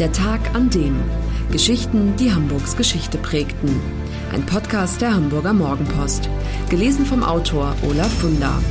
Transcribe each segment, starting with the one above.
Der Tag an dem. Geschichten, die Hamburgs Geschichte prägten. Ein Podcast der Hamburger Morgenpost. Gelesen vom Autor Olaf Funder.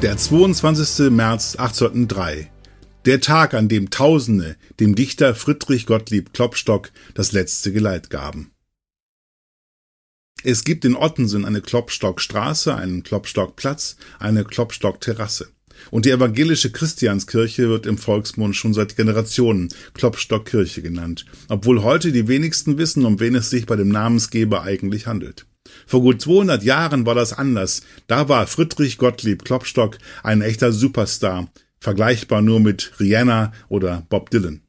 Der 22. März 1803. Der Tag, an dem Tausende dem Dichter Friedrich Gottlieb Klopstock das letzte Geleit gaben. Es gibt in Ottensen eine Klopstockstraße, einen Klopstockplatz, eine Klopstockterrasse. Und die evangelische Christianskirche wird im Volksmund schon seit Generationen Klopstockkirche genannt, obwohl heute die wenigsten wissen, um wen es sich bei dem Namensgeber eigentlich handelt. Vor gut 200 Jahren war das anders. Da war Friedrich Gottlieb Klopstock ein echter Superstar, vergleichbar nur mit Rihanna oder Bob Dylan.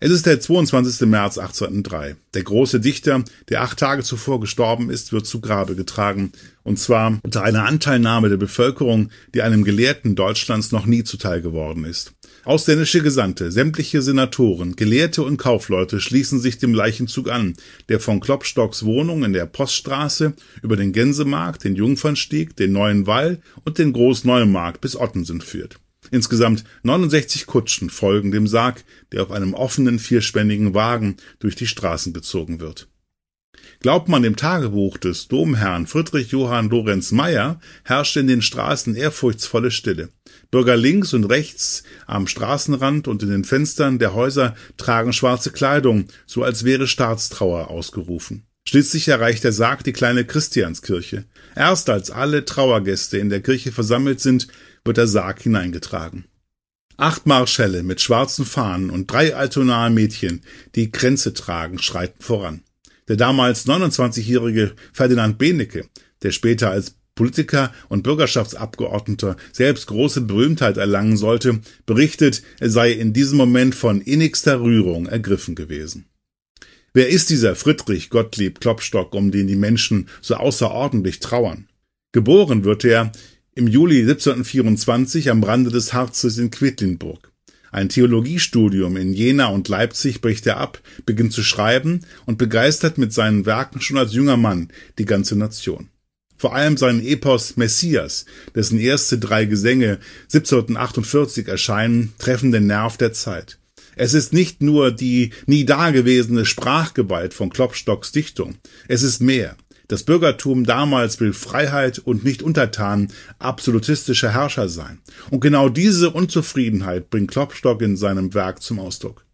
Es ist der 22. März 1803. Der große Dichter, der acht Tage zuvor gestorben ist, wird zu Grabe getragen, und zwar unter einer Anteilnahme der Bevölkerung, die einem Gelehrten Deutschlands noch nie zuteil geworden ist. Ausländische Gesandte, sämtliche Senatoren, Gelehrte und Kaufleute schließen sich dem Leichenzug an, der von Klopstocks Wohnung in der Poststraße über den Gänsemarkt, den Jungfernstieg, den Neuen Wall und den Großneumarkt bis Ottensen führt. Insgesamt 69 Kutschen folgen dem Sarg, der auf einem offenen vierspännigen Wagen durch die Straßen gezogen wird. Glaubt man dem Tagebuch des Domherrn Friedrich Johann Lorenz Meyer, herrschte in den Straßen ehrfurchtsvolle Stille. Bürger links und rechts am Straßenrand und in den Fenstern der Häuser tragen schwarze Kleidung, so als wäre Staatstrauer ausgerufen. Schließlich erreicht der Sarg die kleine Christianskirche. Erst als alle Trauergäste in der Kirche versammelt sind, wird der Sarg hineingetragen. Acht Marschälle mit schwarzen Fahnen und drei altonahe Mädchen, die Kränze tragen, schreiten voran. Der damals 29-jährige Ferdinand Benecke, der später als Politiker und Bürgerschaftsabgeordneter selbst große Berühmtheit erlangen sollte, berichtet, er sei in diesem Moment von innigster Rührung ergriffen gewesen. Wer ist dieser Friedrich Gottlieb Klopstock, um den die Menschen so außerordentlich trauern? Geboren wird er im Juli 1724 am Rande des Harzes in Quedlinburg. Ein Theologiestudium in Jena und Leipzig bricht er ab, beginnt zu schreiben und begeistert mit seinen Werken schon als junger Mann die ganze Nation. Vor allem sein Epos Messias, dessen erste drei Gesänge 1748 erscheinen, treffen den Nerv der Zeit. Es ist nicht nur die nie dagewesene Sprachgewalt von Klopstocks Dichtung, es ist mehr. Das Bürgertum damals will Freiheit und nicht untertan absolutistischer Herrscher sein. Und genau diese Unzufriedenheit bringt Klopstock in seinem Werk zum Ausdruck.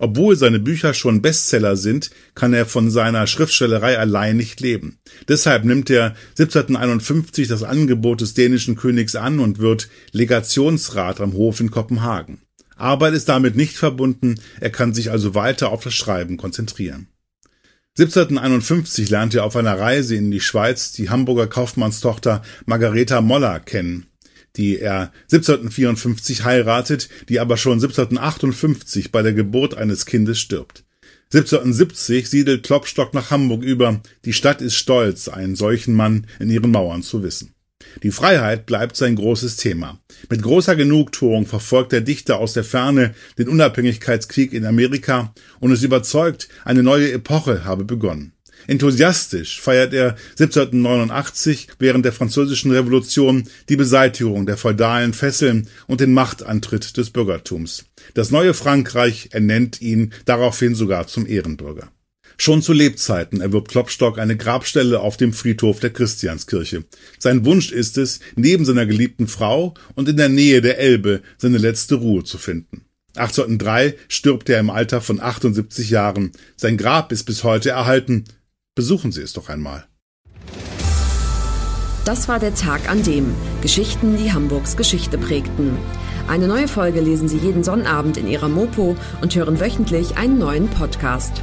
Obwohl seine Bücher schon Bestseller sind, kann er von seiner Schriftstellerei allein nicht leben. Deshalb nimmt er 1751 das Angebot des dänischen Königs an und wird Legationsrat am Hof in Kopenhagen. Arbeit ist damit nicht verbunden, er kann sich also weiter auf das Schreiben konzentrieren. 1751 lernt er auf einer Reise in die Schweiz die Hamburger Kaufmannstochter Margareta Moller kennen, die er 1754 heiratet, die aber schon 1758 bei der Geburt eines Kindes stirbt. 1770 siedelt Klopstock nach Hamburg über. Die Stadt ist stolz, einen solchen Mann in ihren Mauern zu wissen. Die Freiheit bleibt sein großes Thema. Mit großer Genugtuung verfolgt der Dichter aus der Ferne den Unabhängigkeitskrieg in Amerika und ist überzeugt, eine neue Epoche habe begonnen. Enthusiastisch feiert er 1789 während der Französischen Revolution die Beseitigung der feudalen Fesseln und den Machtantritt des Bürgertums. Das neue Frankreich ernennt ihn daraufhin sogar zum Ehrenbürger. Schon zu Lebzeiten erwirbt Klopstock eine Grabstelle auf dem Friedhof der Christianskirche. Sein Wunsch ist es, neben seiner geliebten Frau und in der Nähe der Elbe seine letzte Ruhe zu finden. 1803 stirbt er im Alter von 78 Jahren. Sein Grab ist bis heute erhalten. Besuchen Sie es doch einmal. Das war der Tag an dem Geschichten, die Hamburgs Geschichte prägten. Eine neue Folge lesen Sie jeden Sonnabend in Ihrer Mopo und hören wöchentlich einen neuen Podcast.